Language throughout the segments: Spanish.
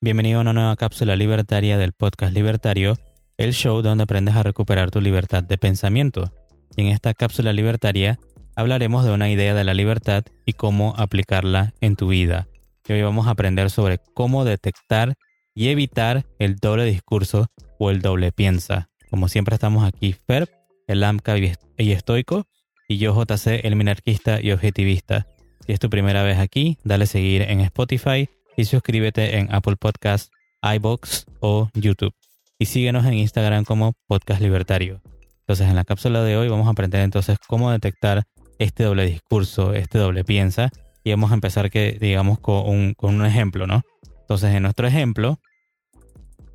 Bienvenido a una nueva cápsula libertaria del podcast Libertario, el show donde aprendes a recuperar tu libertad de pensamiento. Y en esta cápsula libertaria hablaremos de una idea de la libertad y cómo aplicarla en tu vida. Y hoy vamos a aprender sobre cómo detectar y evitar el doble discurso o el doble piensa. Como siempre estamos aquí, Ferb, el AMCA y estoico, y yo JC, el minarquista y objetivista. Si es tu primera vez aquí, dale seguir en Spotify y suscríbete en Apple Podcasts, iBox o YouTube. Y síguenos en Instagram como Podcast Libertario. Entonces, en la cápsula de hoy vamos a aprender entonces cómo detectar este doble discurso, este doble piensa. Y vamos a empezar que, digamos, con un, con un ejemplo, ¿no? Entonces, en nuestro ejemplo,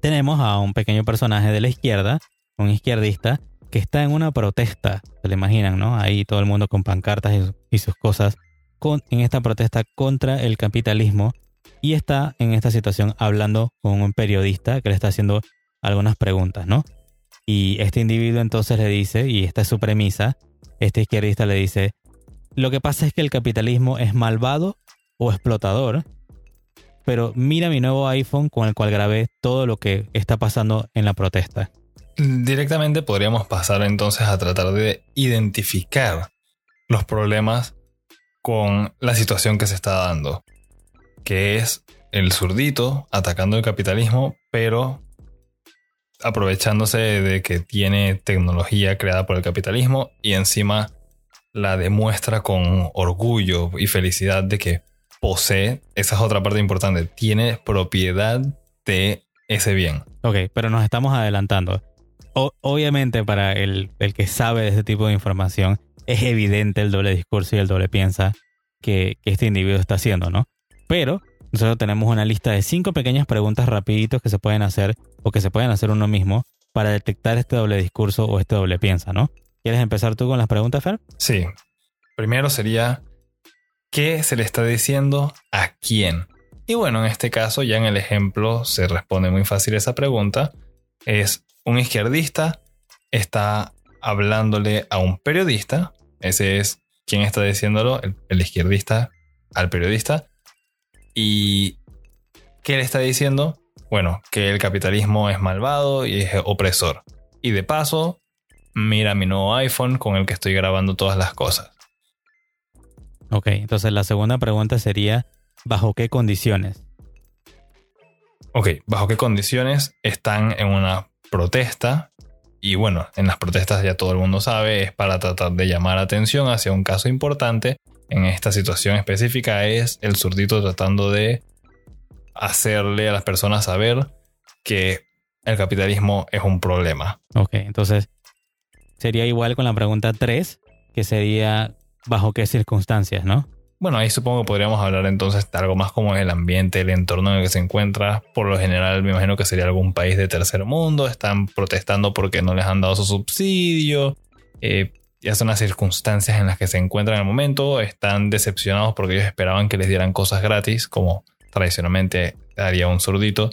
tenemos a un pequeño personaje de la izquierda, un izquierdista, que está en una protesta, se le imaginan, ¿no? Ahí todo el mundo con pancartas y, sus cosas, con, en esta protesta contra el capitalismo y está en esta situación hablando con un periodista que le está haciendo algunas preguntas, ¿no? Y este individuo entonces le dice, y esta es su premisa, este izquierdista le dice, lo que pasa es que el capitalismo es malvado o explotador, pero mira mi nuevo iPhone con el cual grabé todo lo que está pasando en la protesta. Directamente podríamos pasar entonces a tratar de identificar los problemas con la situación que se está dando que es el zurdito atacando el capitalismo, pero aprovechándose de que tiene tecnología creada por el capitalismo y encima la demuestra con orgullo y felicidad de que posee, esa es otra parte importante, tiene propiedad de ese bien. Ok, pero nos estamos adelantando. obviamente para el, que sabe de este tipo de información es evidente el doble discurso y el doble piensa que, este individuo está haciendo, ¿no? Pero nosotros tenemos una lista de cinco pequeñas preguntas rapiditos que se pueden hacer o que se pueden hacer uno mismo para detectar este doble discurso o este doble piensa, ¿no? ¿Quieres empezar tú con las preguntas, Fer? Sí. Primero sería, ¿qué se le está diciendo a quién? Y bueno, en este caso, ya en el ejemplo se responde muy fácil esa pregunta. Es un izquierdista está hablándole a un periodista. Ese es quien está diciéndolo, el izquierdista al periodista. ¿Y qué le está diciendo? Bueno, que el capitalismo es malvado y es opresor. Y de paso, mira mi nuevo iPhone con el que estoy grabando todas las cosas. Ok, entonces la segunda pregunta sería, ¿bajo qué condiciones? Ok, ¿bajo qué condiciones están en una protesta? Y bueno, en las protestas ya todo el mundo sabe, es para tratar de llamar atención hacia un caso importante en esta situación específica es el zurdito tratando de hacerle a las personas saber que el capitalismo es un problema. Ok, entonces sería igual con la pregunta 3, que sería bajo qué circunstancias, ¿no? Bueno, ahí supongo que podríamos hablar entonces de algo más como el ambiente, el entorno en el que se encuentra. Por lo general, me imagino que sería algún país de tercer mundo. Están protestando porque no les han dado su subsidio. Eh, ya son las circunstancias en las que se encuentran en el momento, están decepcionados porque ellos esperaban que les dieran cosas gratis, como tradicionalmente haría un zurdito.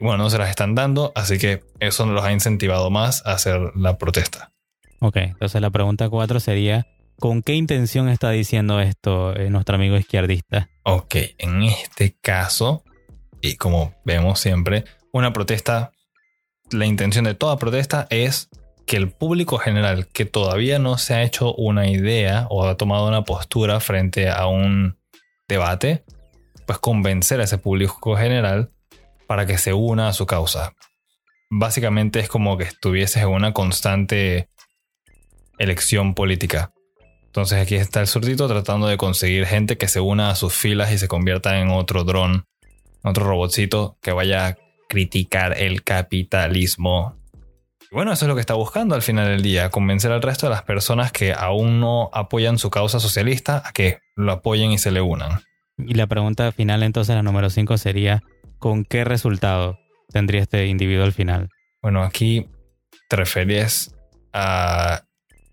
Bueno, no se las están dando, así que eso los ha incentivado más a hacer la protesta. Ok, entonces la pregunta 4 sería, ¿con qué intención está diciendo esto eh, nuestro amigo izquierdista? Ok, en este caso, y como vemos siempre, una protesta, la intención de toda protesta es que el público general que todavía no se ha hecho una idea o ha tomado una postura frente a un debate, pues convencer a ese público general para que se una a su causa. Básicamente es como que estuvieses en una constante elección política. Entonces aquí está el surdito tratando de conseguir gente que se una a sus filas y se convierta en otro dron, otro robotcito que vaya a criticar el capitalismo bueno, eso es lo que está buscando al final del día, convencer al resto de las personas que aún no apoyan su causa socialista a que lo apoyen y se le unan. Y la pregunta final entonces, la número 5, sería, ¿con qué resultado tendría este individuo al final? Bueno, aquí te refieres a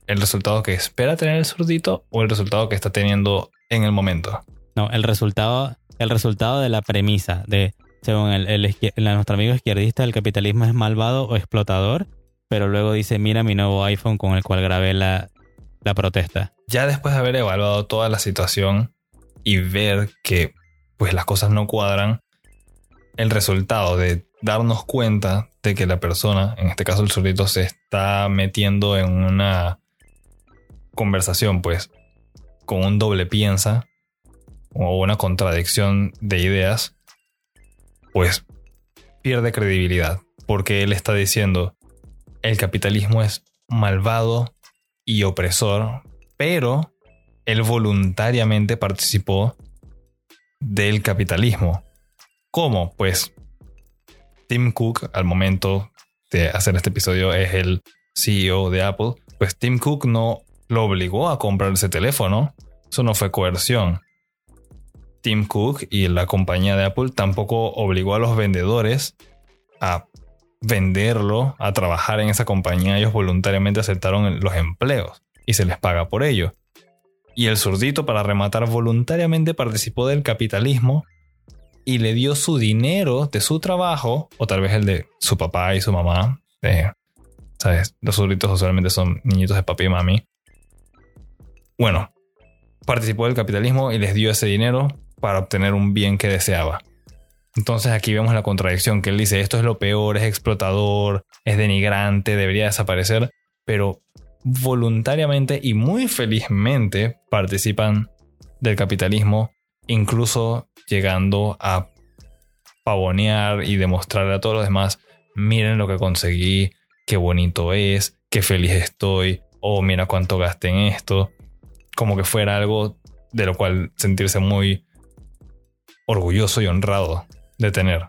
el resultado que espera tener el zurdito o el resultado que está teniendo en el momento. No, el resultado, el resultado de la premisa de, según el, nuestro amigo izquierdista, el capitalismo es malvado o explotador pero luego dice, mira mi nuevo iPhone con el cual grabé la, protesta. Ya después de haber evaluado toda la situación y ver que pues las cosas no cuadran, el resultado de darnos cuenta de que la persona, en este caso el zurdito, se está metiendo en una conversación, pues, con un doble piensa o una contradicción de ideas, pues pierde credibilidad, porque él está diciendo, el capitalismo es malvado y opresor, pero él voluntariamente participó del capitalismo. ¿Cómo? Pues Tim Cook, al momento de hacer este episodio, es el CEO de Apple. Pues Tim Cook no lo obligó a comprar ese teléfono. Eso no fue coerción. Tim Cook y la compañía de Apple tampoco obligó a los vendedores a venderlo, a trabajar en esa compañía. Ellos voluntariamente aceptaron los empleos y se les paga por ello. Y el zurdito, para rematar, voluntariamente participó del capitalismo y le dio su dinero de su trabajo, o tal vez el de su papá y su mamá. Eh, ¿Sabes? Los zurditos usualmente son niñitos de papi y mami. Bueno, participó del capitalismo y les dio ese dinero para obtener un bien que deseaba. Entonces aquí vemos la contradicción que él dice, esto es lo peor, es explotador, es denigrante, debería desaparecer, pero voluntariamente y muy felizmente participan del capitalismo, incluso llegando a pavonear y demostrarle a todos los demás, miren lo que conseguí, qué bonito es, qué feliz estoy, o mira cuánto gasté en esto, como que fuera algo de lo cual sentirse muy orgulloso y honrado de tener.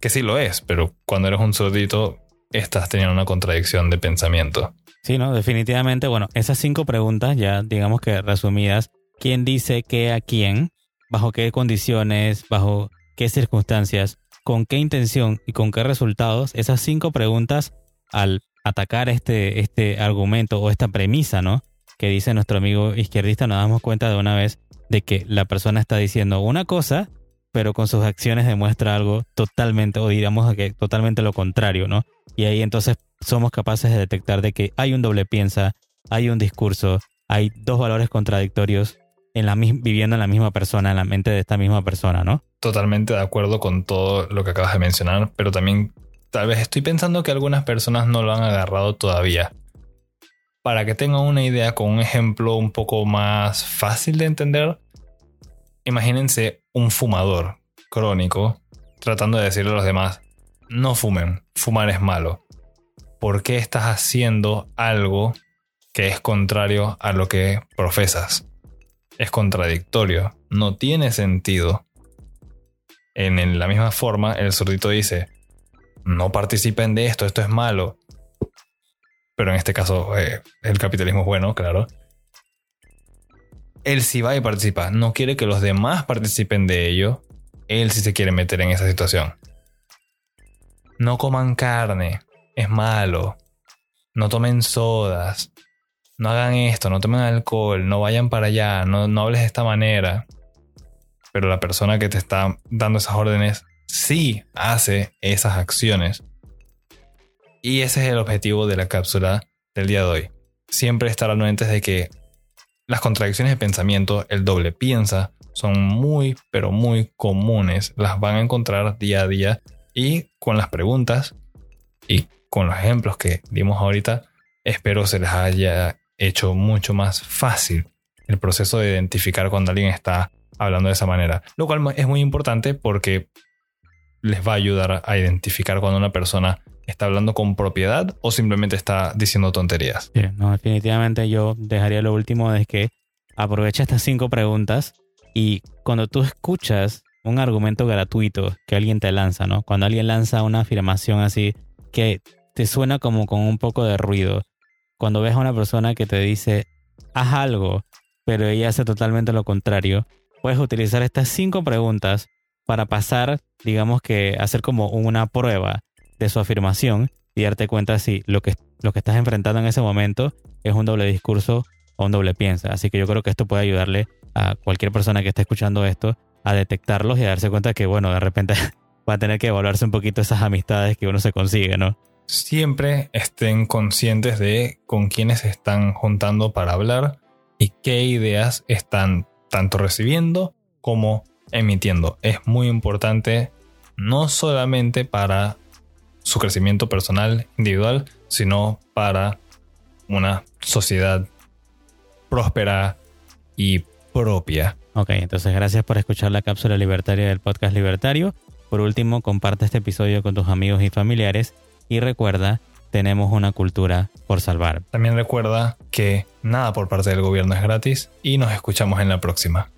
Que sí lo es, pero cuando eres un surdito, estás teniendo una contradicción de pensamiento. Sí, no, definitivamente. Bueno, esas cinco preguntas, ya digamos que resumidas, ¿quién dice qué a quién? ¿Bajo qué condiciones? ¿Bajo qué circunstancias? ¿Con qué intención y con qué resultados? Esas cinco preguntas, al atacar este, este argumento o esta premisa, ¿no? Que dice nuestro amigo izquierdista, nos damos cuenta de una vez de que la persona está diciendo una cosa, pero con sus acciones demuestra algo totalmente, o digamos que totalmente lo contrario, ¿no? Y ahí entonces somos capaces de detectar de que hay un doble piensa, hay un discurso, hay dos valores contradictorios en la, viviendo en la misma persona, en la mente de esta misma persona, ¿no? Totalmente de acuerdo con todo lo que acabas de mencionar, pero también tal vez estoy pensando que algunas personas no lo han agarrado todavía. Para que tengan una idea con un ejemplo un poco más fácil de entender, imagínense un fumador crónico tratando de decirle a los demás, no fumen, fumar es malo. ¿por qué estás haciendo algo que es contrario a lo que profesas? Es contradictorio, no tiene sentido. En la misma forma, el zurdito dice, no participen de esto, esto es malo. Pero en este caso, eh, el capitalismo es bueno, claro. Él sí va y participa, no quiere que los demás participen de ello. Él sí se quiere meter en esa situación. No coman carne es malo. No tomen sodas. No hagan esto, no tomen alcohol, no vayan para allá, no, no hables de esta manera. Pero la persona que te está dando esas órdenes sí hace esas acciones. Y ese es el objetivo de la cápsula del día de hoy. Siempre estar anuentes de que las contradicciones de pensamiento, el doble piensa, son muy, pero muy comunes. Las van a encontrar día a día y con las preguntas y con los ejemplos que dimos ahorita, espero se les haya hecho mucho más fácil el proceso de identificar cuando alguien está hablando de esa manera. Lo cual es muy importante porque les va a ayudar a identificar cuando una persona está hablando con propiedad o simplemente está diciendo tonterías. no, definitivamente yo dejaría lo último de que aprovecha estas cinco preguntas y cuando tú escuchas un argumento gratuito que alguien te lanza, ¿no? Cuando alguien lanza una afirmación así que te suena como con un poco de ruido. Cuando ves a una persona que te dice, haz algo, pero ella hace totalmente lo contrario, puedes utilizar estas cinco preguntas para pasar, digamos que hacer como una prueba de su afirmación y darte cuenta si lo que, lo que estás enfrentando en ese momento es un doble discurso o un doble piensa. Así que yo creo que esto puede ayudarle a cualquier persona que esté escuchando esto a detectarlos y a darse cuenta que, bueno, de repente va a tener que evaluarse un poquito esas amistades que uno se consigue, ¿no? siempre estén conscientes de con quiénes se están juntando para hablar y qué ideas están tanto recibiendo como emitiendo. Es muy importante no solamente para su crecimiento personal, individual, sino para una sociedad próspera y propia. Ok, entonces gracias por escuchar la cápsula libertaria del podcast libertario. Por último, comparte este episodio con tus amigos y familiares y recuerda, tenemos una cultura por salvar. También recuerda que nada por parte del gobierno es gratis y nos escuchamos en la próxima.